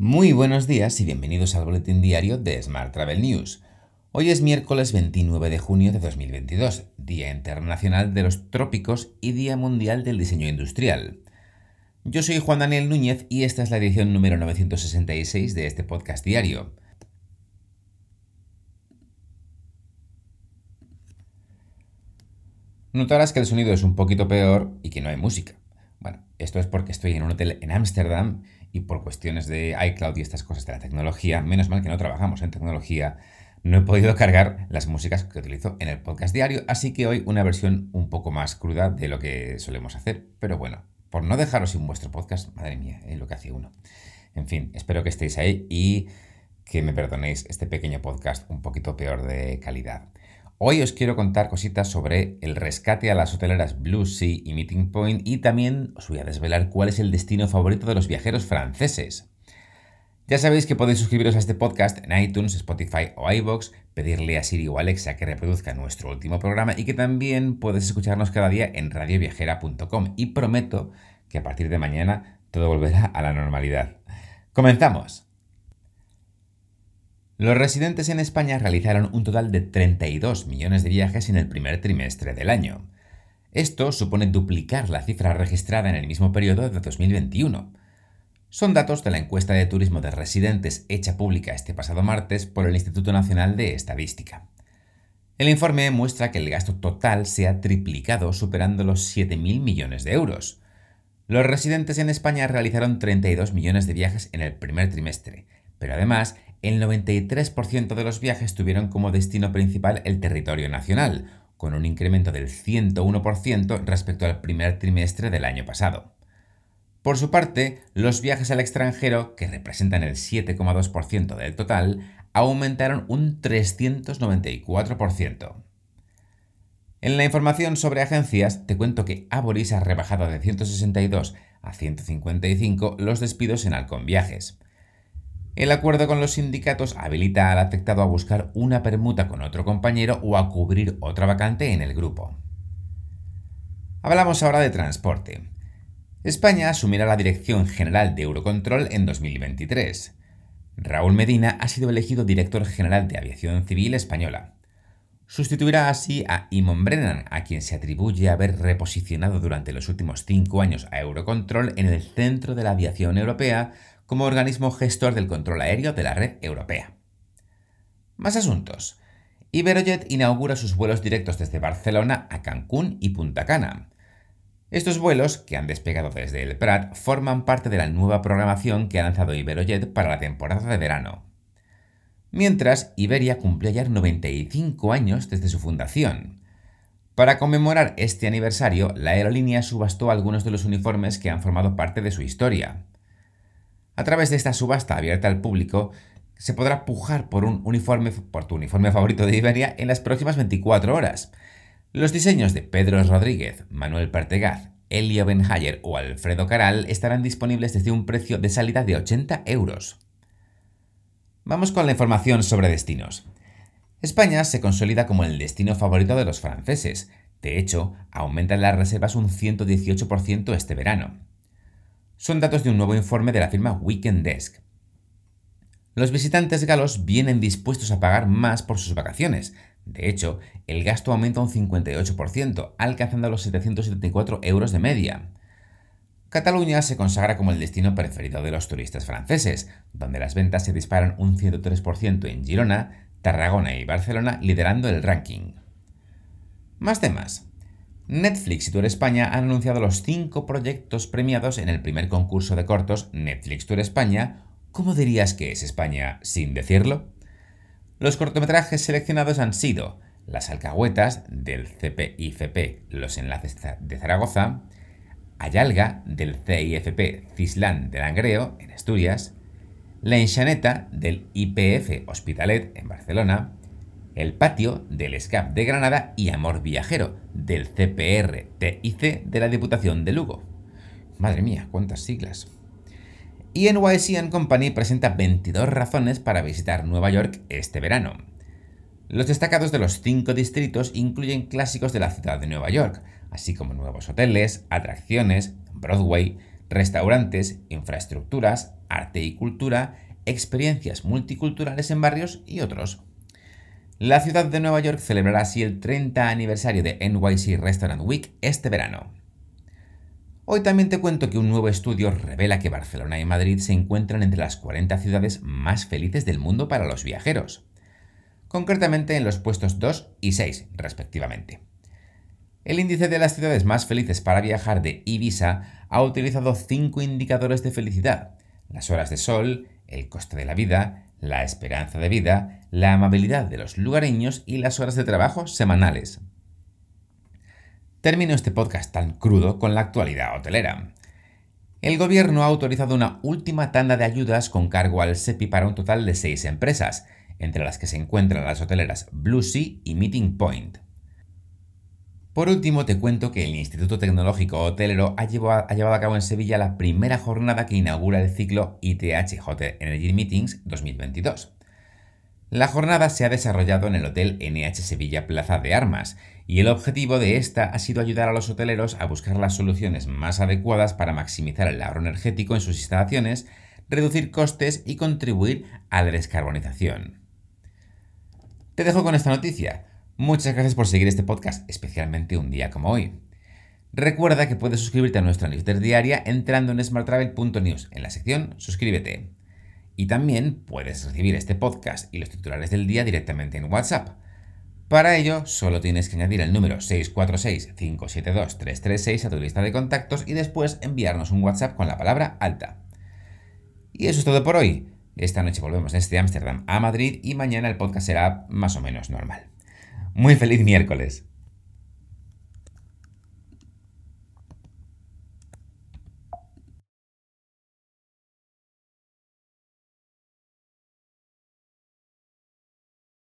Muy buenos días y bienvenidos al boletín diario de Smart Travel News. Hoy es miércoles 29 de junio de 2022, Día Internacional de los Trópicos y Día Mundial del Diseño Industrial. Yo soy Juan Daniel Núñez y esta es la edición número 966 de este podcast diario. Notarás que el sonido es un poquito peor y que no hay música. Bueno, esto es porque estoy en un hotel en Ámsterdam y por cuestiones de iCloud y estas cosas de la tecnología, menos mal que no trabajamos en tecnología, no he podido cargar las músicas que utilizo en el podcast diario, así que hoy una versión un poco más cruda de lo que solemos hacer. Pero bueno, por no dejaros sin vuestro podcast, madre mía, es lo que hace uno. En fin, espero que estéis ahí y que me perdonéis este pequeño podcast un poquito peor de calidad. Hoy os quiero contar cositas sobre el rescate a las hoteleras Blue Sea y Meeting Point y también os voy a desvelar cuál es el destino favorito de los viajeros franceses. Ya sabéis que podéis suscribiros a este podcast en iTunes, Spotify o iBox, pedirle a Siri o Alexa que reproduzca nuestro último programa y que también puedes escucharnos cada día en radioviajera.com y prometo que a partir de mañana todo volverá a la normalidad. ¡Comenzamos! Los residentes en España realizaron un total de 32 millones de viajes en el primer trimestre del año. Esto supone duplicar la cifra registrada en el mismo periodo de 2021. Son datos de la encuesta de turismo de residentes hecha pública este pasado martes por el Instituto Nacional de Estadística. El informe muestra que el gasto total se ha triplicado superando los 7.000 millones de euros. Los residentes en España realizaron 32 millones de viajes en el primer trimestre, pero además el 93% de los viajes tuvieron como destino principal el territorio nacional, con un incremento del 101% respecto al primer trimestre del año pasado. Por su parte, los viajes al extranjero, que representan el 7,2% del total, aumentaron un 394%. En la información sobre agencias, te cuento que Aboris ha rebajado de 162 a 155 los despidos en Alcon Viajes. El acuerdo con los sindicatos habilita al afectado a buscar una permuta con otro compañero o a cubrir otra vacante en el grupo. Hablamos ahora de transporte. España asumirá la dirección general de Eurocontrol en 2023. Raúl Medina ha sido elegido director general de Aviación Civil Española. Sustituirá así a Imon Brennan, a quien se atribuye haber reposicionado durante los últimos cinco años a Eurocontrol en el centro de la aviación europea como organismo gestor del control aéreo de la red europea. Más asuntos. Iberojet inaugura sus vuelos directos desde Barcelona a Cancún y Punta Cana. Estos vuelos, que han despegado desde el Prat, forman parte de la nueva programación que ha lanzado Iberojet para la temporada de verano. Mientras, Iberia cumplió ya 95 años desde su fundación. Para conmemorar este aniversario, la aerolínea subastó algunos de los uniformes que han formado parte de su historia. A través de esta subasta abierta al público, se podrá pujar por un uniforme, por tu uniforme favorito de Iberia en las próximas 24 horas. Los diseños de Pedro Rodríguez, Manuel Pertegaz, Elio Benhayer o Alfredo Caral estarán disponibles desde un precio de salida de 80 euros. Vamos con la información sobre destinos. España se consolida como el destino favorito de los franceses. De hecho, aumentan las reservas un 118% este verano son datos de un nuevo informe de la firma Weekend Desk. Los visitantes galos vienen dispuestos a pagar más por sus vacaciones. De hecho, el gasto aumenta un 58%, alcanzando los 774 euros de media. Cataluña se consagra como el destino preferido de los turistas franceses, donde las ventas se disparan un 103% en Girona, Tarragona y Barcelona, liderando el ranking. Más temas. Netflix y Tour España han anunciado los cinco proyectos premiados en el primer concurso de cortos Netflix Tour España. ¿Cómo dirías que es España sin decirlo? Los cortometrajes seleccionados han sido Las alcahuetas del CPIFP Los Enlaces de Zaragoza, Ayalga del CIFP Cislán de Langreo en Asturias, La Enxaneta del IPF Hospitalet en Barcelona, el patio del SCAP de Granada y Amor Viajero del CPR-TIC de la Diputación de Lugo. Madre mía, cuántas siglas. Y NYC Company presenta 22 razones para visitar Nueva York este verano. Los destacados de los cinco distritos incluyen clásicos de la ciudad de Nueva York, así como nuevos hoteles, atracciones, Broadway, restaurantes, infraestructuras, arte y cultura, experiencias multiculturales en barrios y otros. La ciudad de Nueva York celebrará así el 30 aniversario de NYC Restaurant Week este verano. Hoy también te cuento que un nuevo estudio revela que Barcelona y Madrid se encuentran entre las 40 ciudades más felices del mundo para los viajeros, concretamente en los puestos 2 y 6 respectivamente. El índice de las ciudades más felices para viajar de Ibiza ha utilizado cinco indicadores de felicidad, las horas de sol, el coste de la vida, la esperanza de vida, la amabilidad de los lugareños y las horas de trabajo semanales. Termino este podcast tan crudo con la actualidad hotelera. El gobierno ha autorizado una última tanda de ayudas con cargo al SEPI para un total de seis empresas, entre las que se encuentran las hoteleras Blue Sea y Meeting Point. Por último, te cuento que el Instituto Tecnológico Hotelero ha llevado, a cabo en Sevilla la primera jornada que inaugura el ciclo ITH Hotel Energy Meetings 2022. La jornada se ha desarrollado en el Hotel NH Sevilla Plaza de Armas y el objetivo de esta ha sido ayudar a los hoteleros a buscar las soluciones más adecuadas para maximizar el ahorro energético en sus instalaciones, reducir costes y contribuir a la descarbonización. Te dejo con esta noticia. Muchas gracias por seguir este podcast, especialmente un día como hoy. Recuerda que puedes suscribirte a nuestra newsletter diaria entrando en smarttravel.news en la sección Suscríbete. Y también puedes recibir este podcast y los titulares del día directamente en WhatsApp. Para ello, solo tienes que añadir el número 646-572-336 a tu lista de contactos y después enviarnos un WhatsApp con la palabra alta. Y eso es todo por hoy. Esta noche volvemos desde Ámsterdam a Madrid y mañana el podcast será más o menos normal. Muy feliz miércoles.